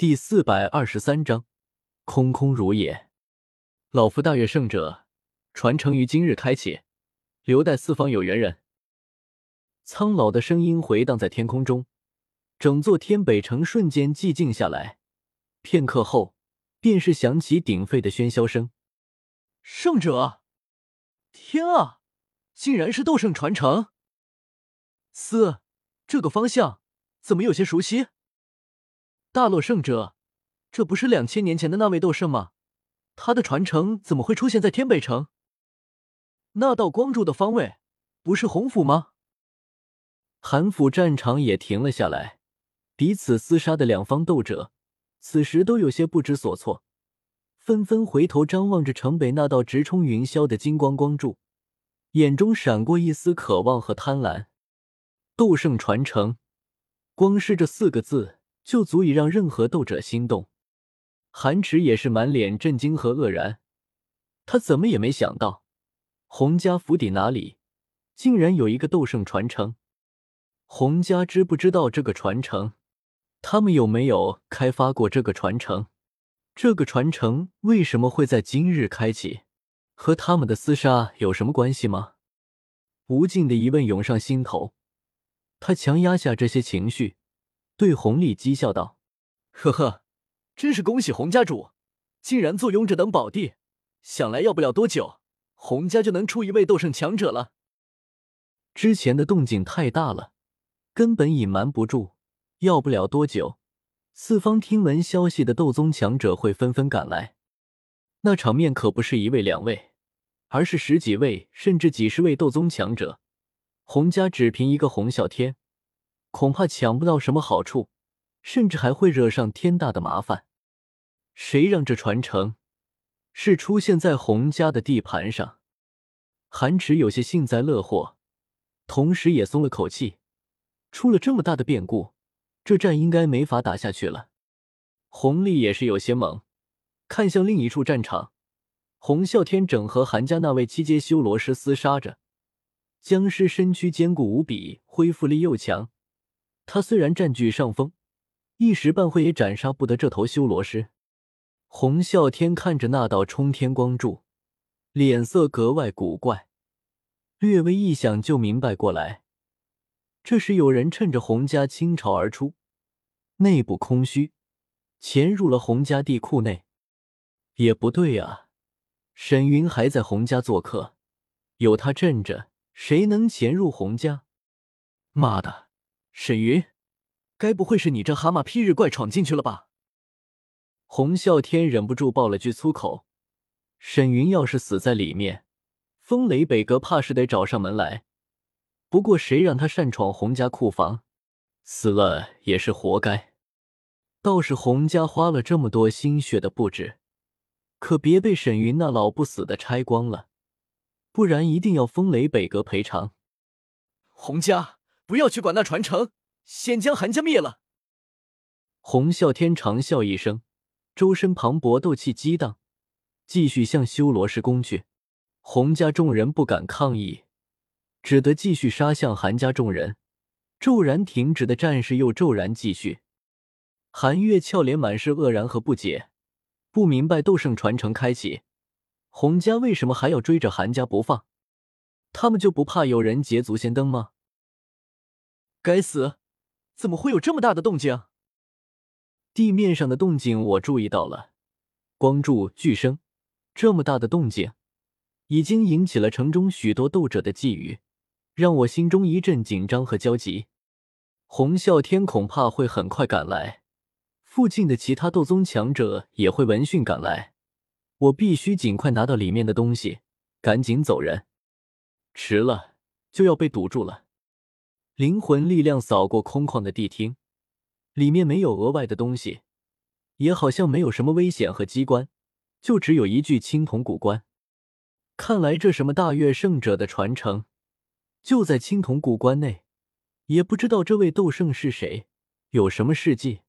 第四百二十三章，空空如也。老夫大月圣者，传承于今日开启，留待四方有缘人。苍老的声音回荡在天空中，整座天北城瞬间寂静下来。片刻后，便是响起鼎沸的喧嚣声。圣者，天啊，竟然是斗圣传承！嘶，这个方向怎么有些熟悉？大洛圣者，这不是两千年前的那位斗圣吗？他的传承怎么会出现在天北城？那道光柱的方位不是洪府吗？韩府战场也停了下来，彼此厮杀的两方斗者此时都有些不知所措，纷纷回头张望着城北那道直冲云霄的金光光柱，眼中闪过一丝渴望和贪婪。斗圣传承，光是这四个字。就足以让任何斗者心动。韩池也是满脸震惊和愕然，他怎么也没想到，洪家府邸哪里竟然有一个斗圣传承。洪家知不知道这个传承？他们有没有开发过这个传承？这个传承为什么会在今日开启？和他们的厮杀有什么关系吗？无尽的疑问涌上心头，他强压下这些情绪。对洪丽讥笑道：“呵呵，真是恭喜洪家主，竟然坐拥这等宝地，想来要不了多久，洪家就能出一位斗圣强者了。之前的动静太大了，根本隐瞒不住。要不了多久，四方听闻消息的斗宗强者会纷纷赶来，那场面可不是一位两位，而是十几位甚至几十位斗宗强者。洪家只凭一个洪啸天。”恐怕抢不到什么好处，甚至还会惹上天大的麻烦。谁让这传承是出现在洪家的地盘上？韩池有些幸灾乐祸，同时也松了口气。出了这么大的变故，这战应该没法打下去了。洪丽也是有些懵，看向另一处战场，洪啸天正和韩家那位七阶修罗师厮杀着。僵尸身躯坚固无比，恢复力又强。他虽然占据上风，一时半会也斩杀不得这头修罗师。洪啸天看着那道冲天光柱，脸色格外古怪，略微一想就明白过来，这是有人趁着洪家倾巢而出，内部空虚，潜入了洪家地库内。也不对啊，沈云还在洪家做客，有他镇着，谁能潜入洪家？妈的！沈云，该不会是你这蛤蟆劈日怪闯进去了吧？洪啸天忍不住爆了句粗口。沈云要是死在里面，风雷北阁怕是得找上门来。不过谁让他擅闯洪家库房，死了也是活该。倒是洪家花了这么多心血的布置，可别被沈云那老不死的拆光了，不然一定要风雷北阁赔偿。洪家。不要去管那传承，先将韩家灭了。洪啸天长啸一声，周身磅礴斗气激荡，继续向修罗师攻去。洪家众人不敢抗议，只得继续杀向韩家众人。骤然停止的战事又骤然继续。韩月俏脸满是愕然和不解，不明白斗圣传承开启，洪家为什么还要追着韩家不放？他们就不怕有人捷足先登吗？该死，怎么会有这么大的动静？地面上的动静我注意到了，光柱巨声，这么大的动静，已经引起了城中许多斗者的觊觎，让我心中一阵紧张和焦急。洪啸天恐怕会很快赶来，附近的其他斗宗强者也会闻讯赶来，我必须尽快拿到里面的东西，赶紧走人，迟了就要被堵住了。灵魂力量扫过空旷的地厅，里面没有额外的东西，也好像没有什么危险和机关，就只有一具青铜古棺。看来这什么大月圣者的传承就在青铜古棺内，也不知道这位斗圣是谁，有什么事迹。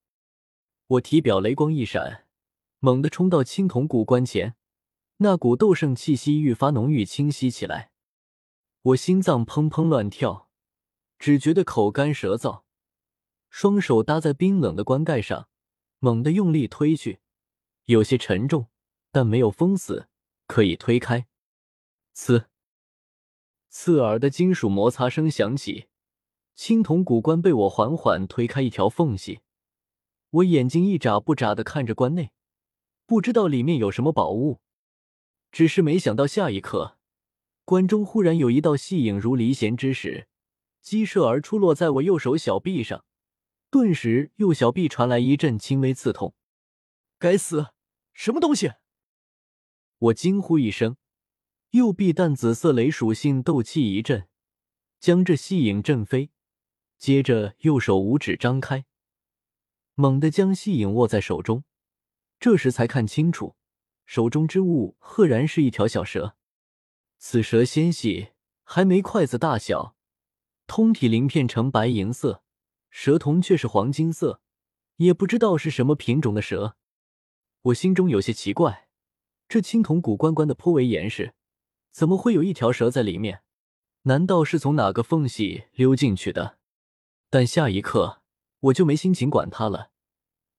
我体表雷光一闪，猛地冲到青铜古棺前，那股斗圣气息愈发浓郁清晰起来，我心脏砰砰乱跳。只觉得口干舌燥，双手搭在冰冷的棺盖上，猛地用力推去，有些沉重，但没有封死，可以推开。刺，刺耳的金属摩擦声响起，青铜古棺被我缓缓推开一条缝隙。我眼睛一眨不眨的看着棺内，不知道里面有什么宝物，只是没想到下一刻，棺中忽然有一道细影如离弦之时，激射而出，落在我右手小臂上。顿时，右小臂传来一阵轻微刺痛。该死，什么东西！我惊呼一声，右臂淡紫色雷属性斗气一震，将这细影震飞。接着，右手五指张开，猛地将细影握在手中。这时才看清楚，手中之物赫然是一条小蛇。此蛇纤细，还没筷子大小，通体鳞片呈白银色。蛇瞳却是黄金色，也不知道是什么品种的蛇。我心中有些奇怪，这青铜古棺棺的颇为严实，怎么会有一条蛇在里面？难道是从哪个缝隙溜进去的？但下一刻我就没心情管它了，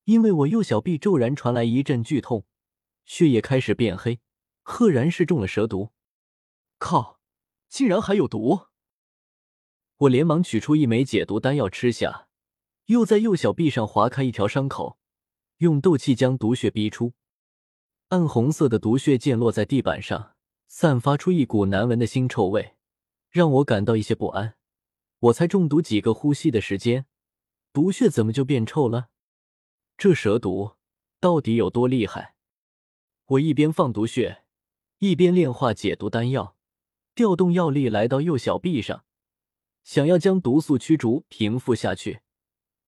因为我右小臂骤然传来一阵剧痛，血液开始变黑，赫然是中了蛇毒。靠，竟然还有毒！我连忙取出一枚解毒丹药吃下，又在右小臂上划开一条伤口，用斗气将毒血逼出。暗红色的毒血溅落在地板上，散发出一股难闻的腥臭味，让我感到一些不安。我才中毒几个呼吸的时间，毒血怎么就变臭了？这蛇毒到底有多厉害？我一边放毒血，一边炼化解毒丹药，调动药力来到右小臂上。想要将毒素驱逐平复下去，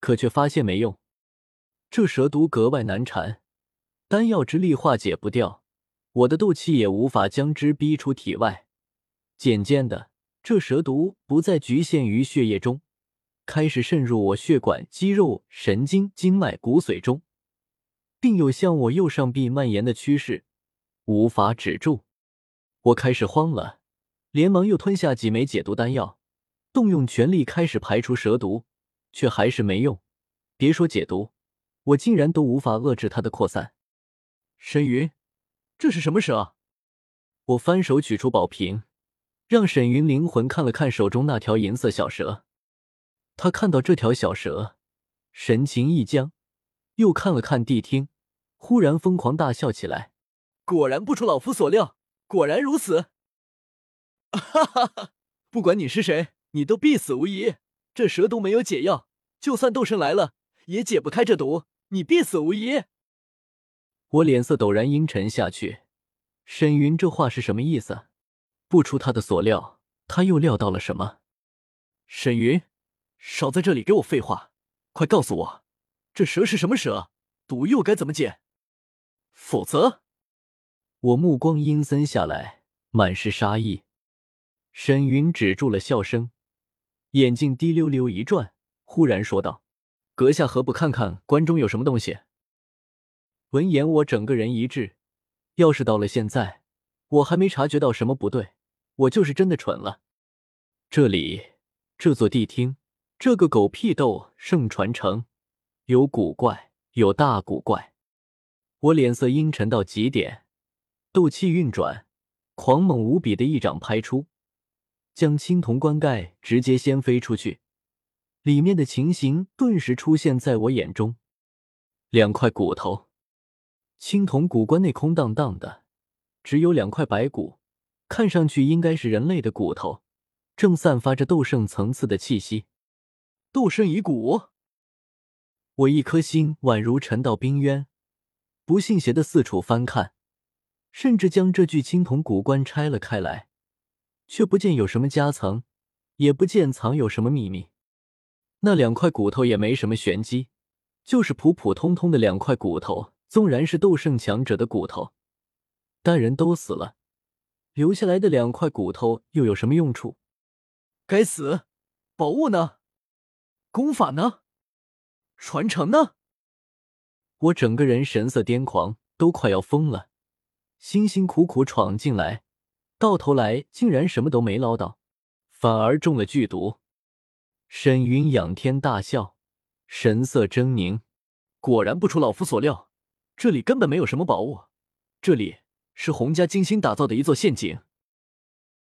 可却发现没用。这蛇毒格外难缠，丹药之力化解不掉，我的斗气也无法将之逼出体外。渐渐的，这蛇毒不再局限于血液中，开始渗入我血管、肌肉、神经、经脉、骨髓中，并有向我右上臂蔓延的趋势，无法止住。我开始慌了，连忙又吞下几枚解毒丹药。动用全力开始排除蛇毒，却还是没用。别说解毒，我竟然都无法遏制它的扩散。沈云，这是什么蛇？我翻手取出宝瓶，让沈云灵魂看了看手中那条银色小蛇。他看到这条小蛇，神情一僵，又看了看谛听，忽然疯狂大笑起来。果然不出老夫所料，果然如此！哈哈哈！不管你是谁。你都必死无疑！这蛇毒没有解药，就算斗圣来了也解不开这毒，你必死无疑！我脸色陡然阴沉下去。沈云这话是什么意思？不出他的所料，他又料到了什么？沈云，少在这里给我废话，快告诉我，这蛇是什么蛇？毒又该怎么解？否则……我目光阴森下来，满是杀意。沈云止住了笑声。眼睛滴溜溜一转，忽然说道：“阁下何不看看关中有什么东西？”闻言，我整个人一滞。要是到了现在，我还没察觉到什么不对，我就是真的蠢了。这里，这座地厅，这个狗屁斗圣传承，有古怪，有大古怪。我脸色阴沉到极点，斗气运转，狂猛无比的一掌拍出。将青铜棺盖直接掀飞出去，里面的情形顿时出现在我眼中。两块骨头，青铜古棺内空荡荡的，只有两块白骨，看上去应该是人类的骨头，正散发着斗圣层次的气息。斗圣遗骨，我一颗心宛如沉到冰渊，不信邪的四处翻看，甚至将这具青铜古棺拆了开来。却不见有什么夹层，也不见藏有什么秘密。那两块骨头也没什么玄机，就是普普通通的两块骨头。纵然是斗圣强者的骨头，但人都死了，留下来的两块骨头又有什么用处？该死！宝物呢？功法呢？传承呢？我整个人神色癫狂，都快要疯了。辛辛苦苦闯进来。到头来竟然什么都没捞到，反而中了剧毒。沈云仰天大笑，神色狰狞：“果然不出老夫所料，这里根本没有什么宝物，这里是洪家精心打造的一座陷阱。